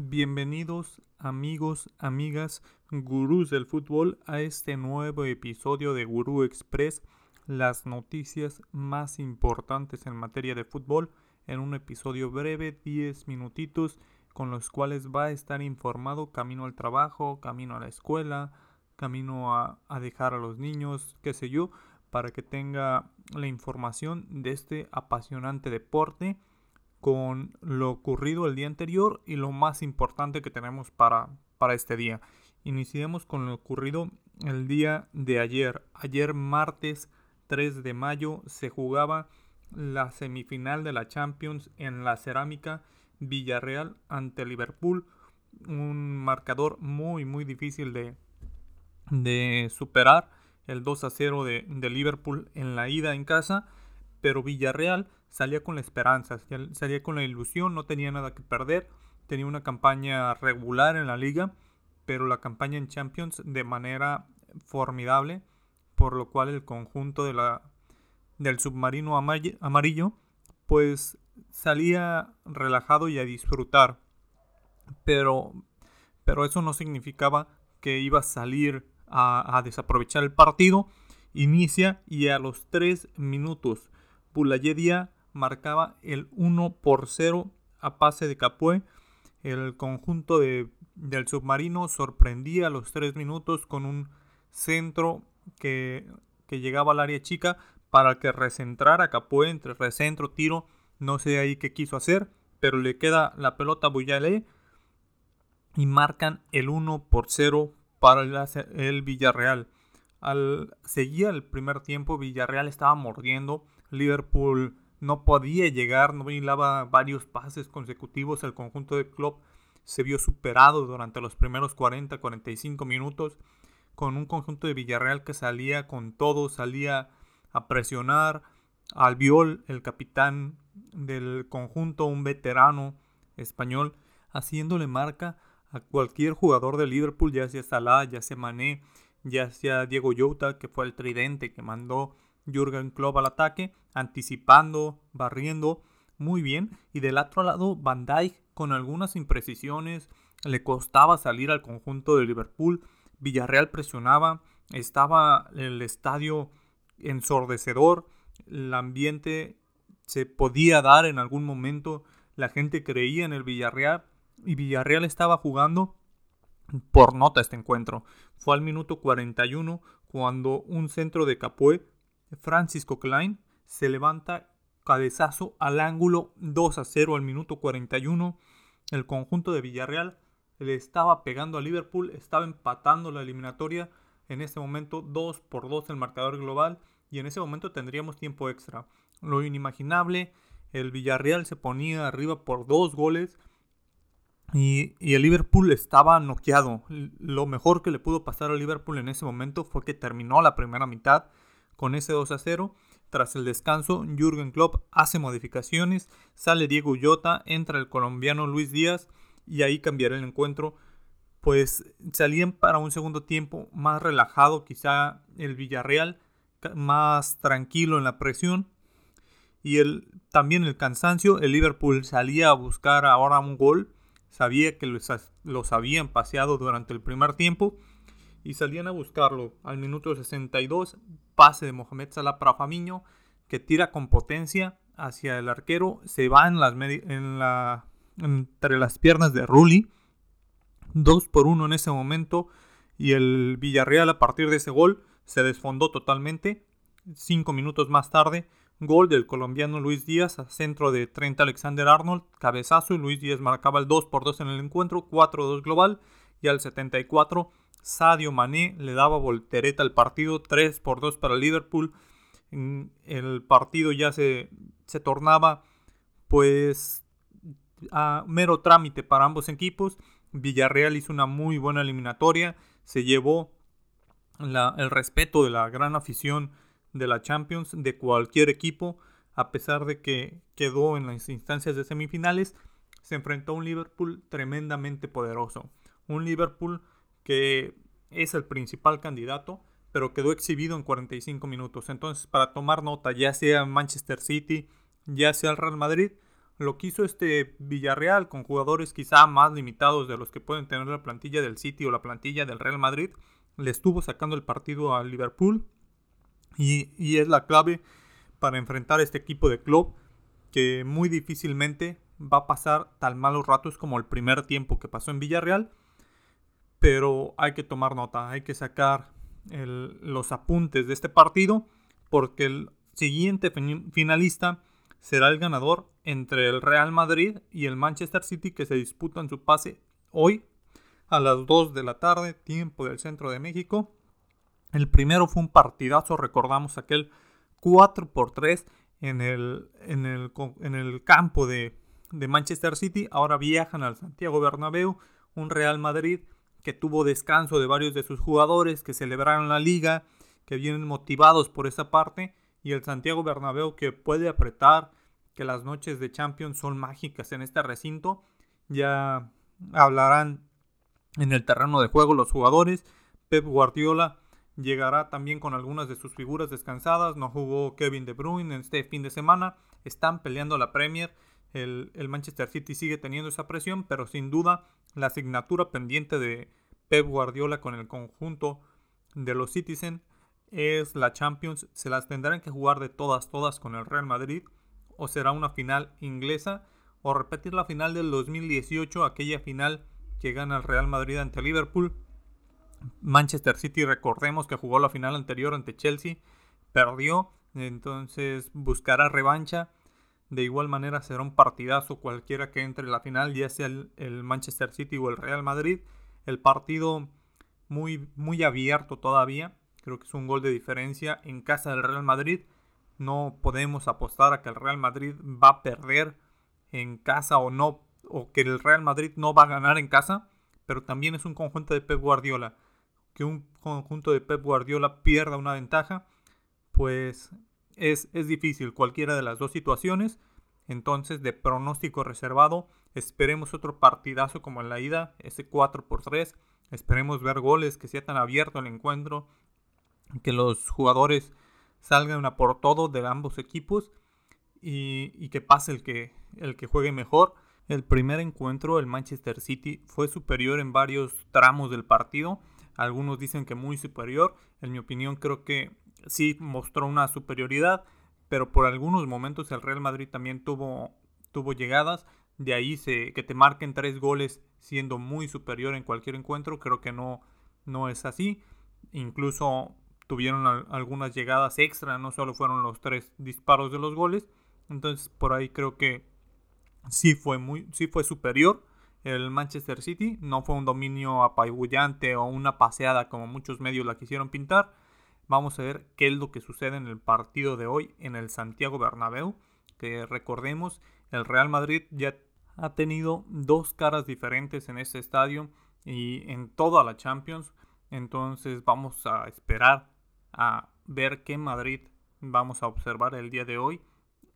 Bienvenidos amigos, amigas, gurús del fútbol a este nuevo episodio de Gurú Express, las noticias más importantes en materia de fútbol en un episodio breve, 10 minutitos, con los cuales va a estar informado camino al trabajo, camino a la escuela, camino a, a dejar a los niños, qué sé yo, para que tenga la información de este apasionante deporte con lo ocurrido el día anterior y lo más importante que tenemos para, para este día. Iniciemos con lo ocurrido el día de ayer. Ayer martes 3 de mayo se jugaba la semifinal de la Champions en la cerámica Villarreal ante Liverpool. Un marcador muy muy difícil de, de superar. El 2 a 0 de, de Liverpool en la ida en casa. Pero Villarreal salía con la esperanza, salía con la ilusión, no tenía nada que perder, tenía una campaña regular en la liga, pero la campaña en Champions de manera formidable, por lo cual el conjunto de la, del submarino amarillo pues salía relajado y a disfrutar. Pero, pero eso no significaba que iba a salir a, a desaprovechar el partido. Inicia y a los 3 minutos Bulayedia marcaba el 1 por 0 a pase de Capué. El conjunto de, del submarino sorprendía a los 3 minutos con un centro que, que llegaba al área chica para que recentrara Capué entre recentro, tiro. No sé ahí qué quiso hacer, pero le queda la pelota a Buyale y marcan el 1 por 0 para el, Villarreal. Al seguía el primer tiempo, Villarreal estaba mordiendo. Liverpool no podía llegar, no hilaba varios pases consecutivos. El conjunto de club se vio superado durante los primeros 40-45 minutos con un conjunto de Villarreal que salía con todo, salía a presionar. Albiol, el capitán del conjunto, un veterano español, haciéndole marca a cualquier jugador de Liverpool, ya sea Salah, ya sea Mané, ya sea Diego Jota, que fue el tridente que mandó Jürgen Klopp al ataque, anticipando, barriendo muy bien. Y del otro lado, Van Dijk con algunas imprecisiones. Le costaba salir al conjunto de Liverpool. Villarreal presionaba. Estaba el estadio ensordecedor. El ambiente se podía dar en algún momento. La gente creía en el Villarreal. Y Villarreal estaba jugando por nota este encuentro. Fue al minuto 41 cuando un centro de Capué Francisco Klein se levanta cabezazo al ángulo 2 a 0 al minuto 41. El conjunto de Villarreal le estaba pegando a Liverpool, estaba empatando la eliminatoria. En ese momento 2 por 2 el marcador global y en ese momento tendríamos tiempo extra. Lo inimaginable, el Villarreal se ponía arriba por dos goles y, y, el Liverpool estaba noqueado. Lo mejor que le pudo pasar al Liverpool en ese momento fue que terminó la primera mitad con ese 2 a 0. Tras el descanso, Jürgen Klopp hace modificaciones, sale Diego Ullota, entra el colombiano Luis Díaz y ahí cambiará el encuentro. Pues salían para un segundo tiempo más relajado, quizá el Villarreal, más tranquilo en la presión. Y el, también el cansancio, el Liverpool salía a buscar ahora un gol, sabía que los, los habían paseado durante el primer tiempo y salían a buscarlo. Al minuto 62, pase de Mohamed Salah para Famiño, que tira con potencia hacia el arquero, se va en las en la, entre las piernas de Rulli. 2 por 1 en ese momento y el Villarreal a partir de ese gol se desfondó totalmente. Cinco minutos más tarde, gol del colombiano Luis Díaz a centro de 30 Alexander Arnold, cabezazo y Luis Díaz marcaba el 2 por 2 en el encuentro, 4-2 global y al 74 Sadio Mané le daba voltereta al partido, 3 por 2 para Liverpool. El partido ya se, se tornaba pues a mero trámite para ambos equipos. Villarreal hizo una muy buena eliminatoria, se llevó el respeto de la gran afición de la Champions de cualquier equipo, a pesar de que quedó en las instancias de semifinales, se enfrentó a un Liverpool tremendamente poderoso. Un Liverpool que es el principal candidato, pero quedó exhibido en 45 minutos. Entonces, para tomar nota, ya sea Manchester City, ya sea el Real Madrid, lo que hizo este Villarreal con jugadores quizá más limitados de los que pueden tener la plantilla del City o la plantilla del Real Madrid, le estuvo sacando el partido al Liverpool y, y es la clave para enfrentar este equipo de club que muy difícilmente va a pasar tan malos ratos como el primer tiempo que pasó en Villarreal. Pero hay que tomar nota, hay que sacar los apuntes de este partido porque el siguiente finalista será el ganador entre el Real Madrid y el Manchester City que se disputan su pase hoy a las 2 de la tarde, tiempo del centro de México. El primero fue un partidazo, recordamos aquel 4 por 3 en el, en el, en el campo de, de Manchester City. Ahora viajan al Santiago Bernabéu, un Real Madrid que tuvo descanso de varios de sus jugadores, que celebraron la liga, que vienen motivados por esa parte, y el Santiago Bernabéu que puede apretar, que las noches de Champions son mágicas en este recinto. Ya hablarán en el terreno de juego los jugadores. Pep Guardiola llegará también con algunas de sus figuras descansadas. No jugó Kevin De Bruyne en este fin de semana. Están peleando la Premier. El, Manchester City sigue teniendo esa presión, pero sin duda la asignatura pendiente de Pep Guardiola con el conjunto de los Citizen es la Champions. Se las tendrán que jugar de todas, todas con el Real Madrid. O será una final inglesa. O repetir la final del 2018, aquella final que gana el Real Madrid ante Liverpool. Manchester City, recordemos que jugó la final anterior ante Chelsea, perdió, entonces buscará revancha. De igual manera será un partidazo cualquiera que entre en la final, ya sea el, Manchester City o el Real Madrid. El partido muy, muy abierto todavía. Creo que es un gol de diferencia en casa del Real Madrid. No podemos apostar a que el Real Madrid va a perder en casa o no, o que el Real Madrid no va a ganar en casa. Pero también es un conjunto de Pep Guardiola que un conjunto de Pep Guardiola pierda una ventaja, pues es, es difícil cualquiera de las dos situaciones. Entonces, de pronóstico reservado, esperemos otro partidazo como en la ida, ese 4 por 3. Esperemos ver goles, que sea tan abierto el encuentro, que los jugadores salgan a por todo de ambos equipos y, y, que pase el que, el que juegue mejor. El primer encuentro, el Manchester City, fue superior en varios tramos del partido algunos dicen que muy superior. En mi opinión creo que sí mostró una superioridad, pero por algunos momentos el Real Madrid también tuvo, tuvo llegadas. De ahí se, que te marquen tres goles siendo muy superior en cualquier encuentro, creo que no, no es así. Incluso tuvieron algunas llegadas extra, no solo fueron los tres disparos de los goles. Entonces por ahí creo que sí fue, muy, sí fue superior el Manchester City. No fue un dominio apabullante o una paseada como muchos medios la quisieron pintar. Vamos a ver qué es lo que sucede en el partido de hoy en el Santiago Bernabéu. Que recordemos, el Real Madrid ya ha tenido dos caras diferentes en este estadio y en toda la Champions. Entonces vamos a esperar a ver qué Madrid vamos a observar el día de hoy.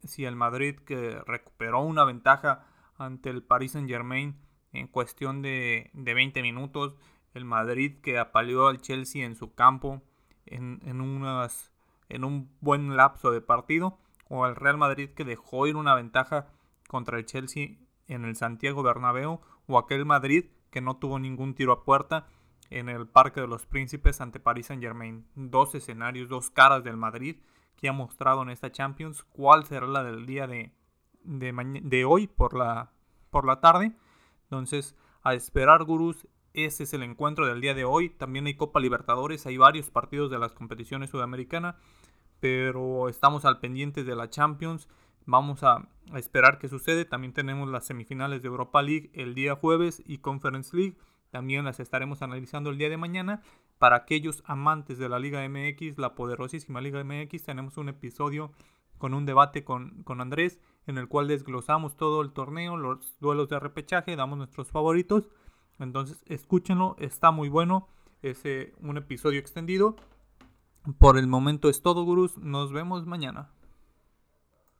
Si el Madrid que recuperó una ventaja ante el Paris Saint Germain en cuestión de, 20 minutos. El Madrid que apaleó al Chelsea en su campo en, en, unas, en un buen lapso de partido. O al Real Madrid que dejó ir una ventaja contra el Chelsea en el Santiago Bernabéu. O aquel Madrid que no tuvo ningún tiro a puerta en el Parque de los Príncipes ante Paris Saint Germain. Dos escenarios, dos caras del Madrid que ha mostrado en esta Champions. ¿Cuál será la del día de, de, de hoy por la, por la tarde? Entonces, a esperar, gurús, ese es el encuentro del día de hoy. También hay Copa Libertadores, hay varios partidos de las competiciones sudamericanas, pero estamos al pendiente de la Champions. Vamos a, esperar qué sucede. También tenemos las semifinales de Europa League el día jueves y Conference League. También las estaremos analizando el día de mañana. Para aquellos amantes de la Liga MX, la poderosísima Liga MX, tenemos un episodio con un debate con, con Andrés en el cual desglosamos todo el torneo, los duelos de repechaje, damos nuestros favoritos. Entonces escúchenlo, está muy bueno. Es un episodio extendido. Por el momento es todo, gurús. Nos vemos mañana.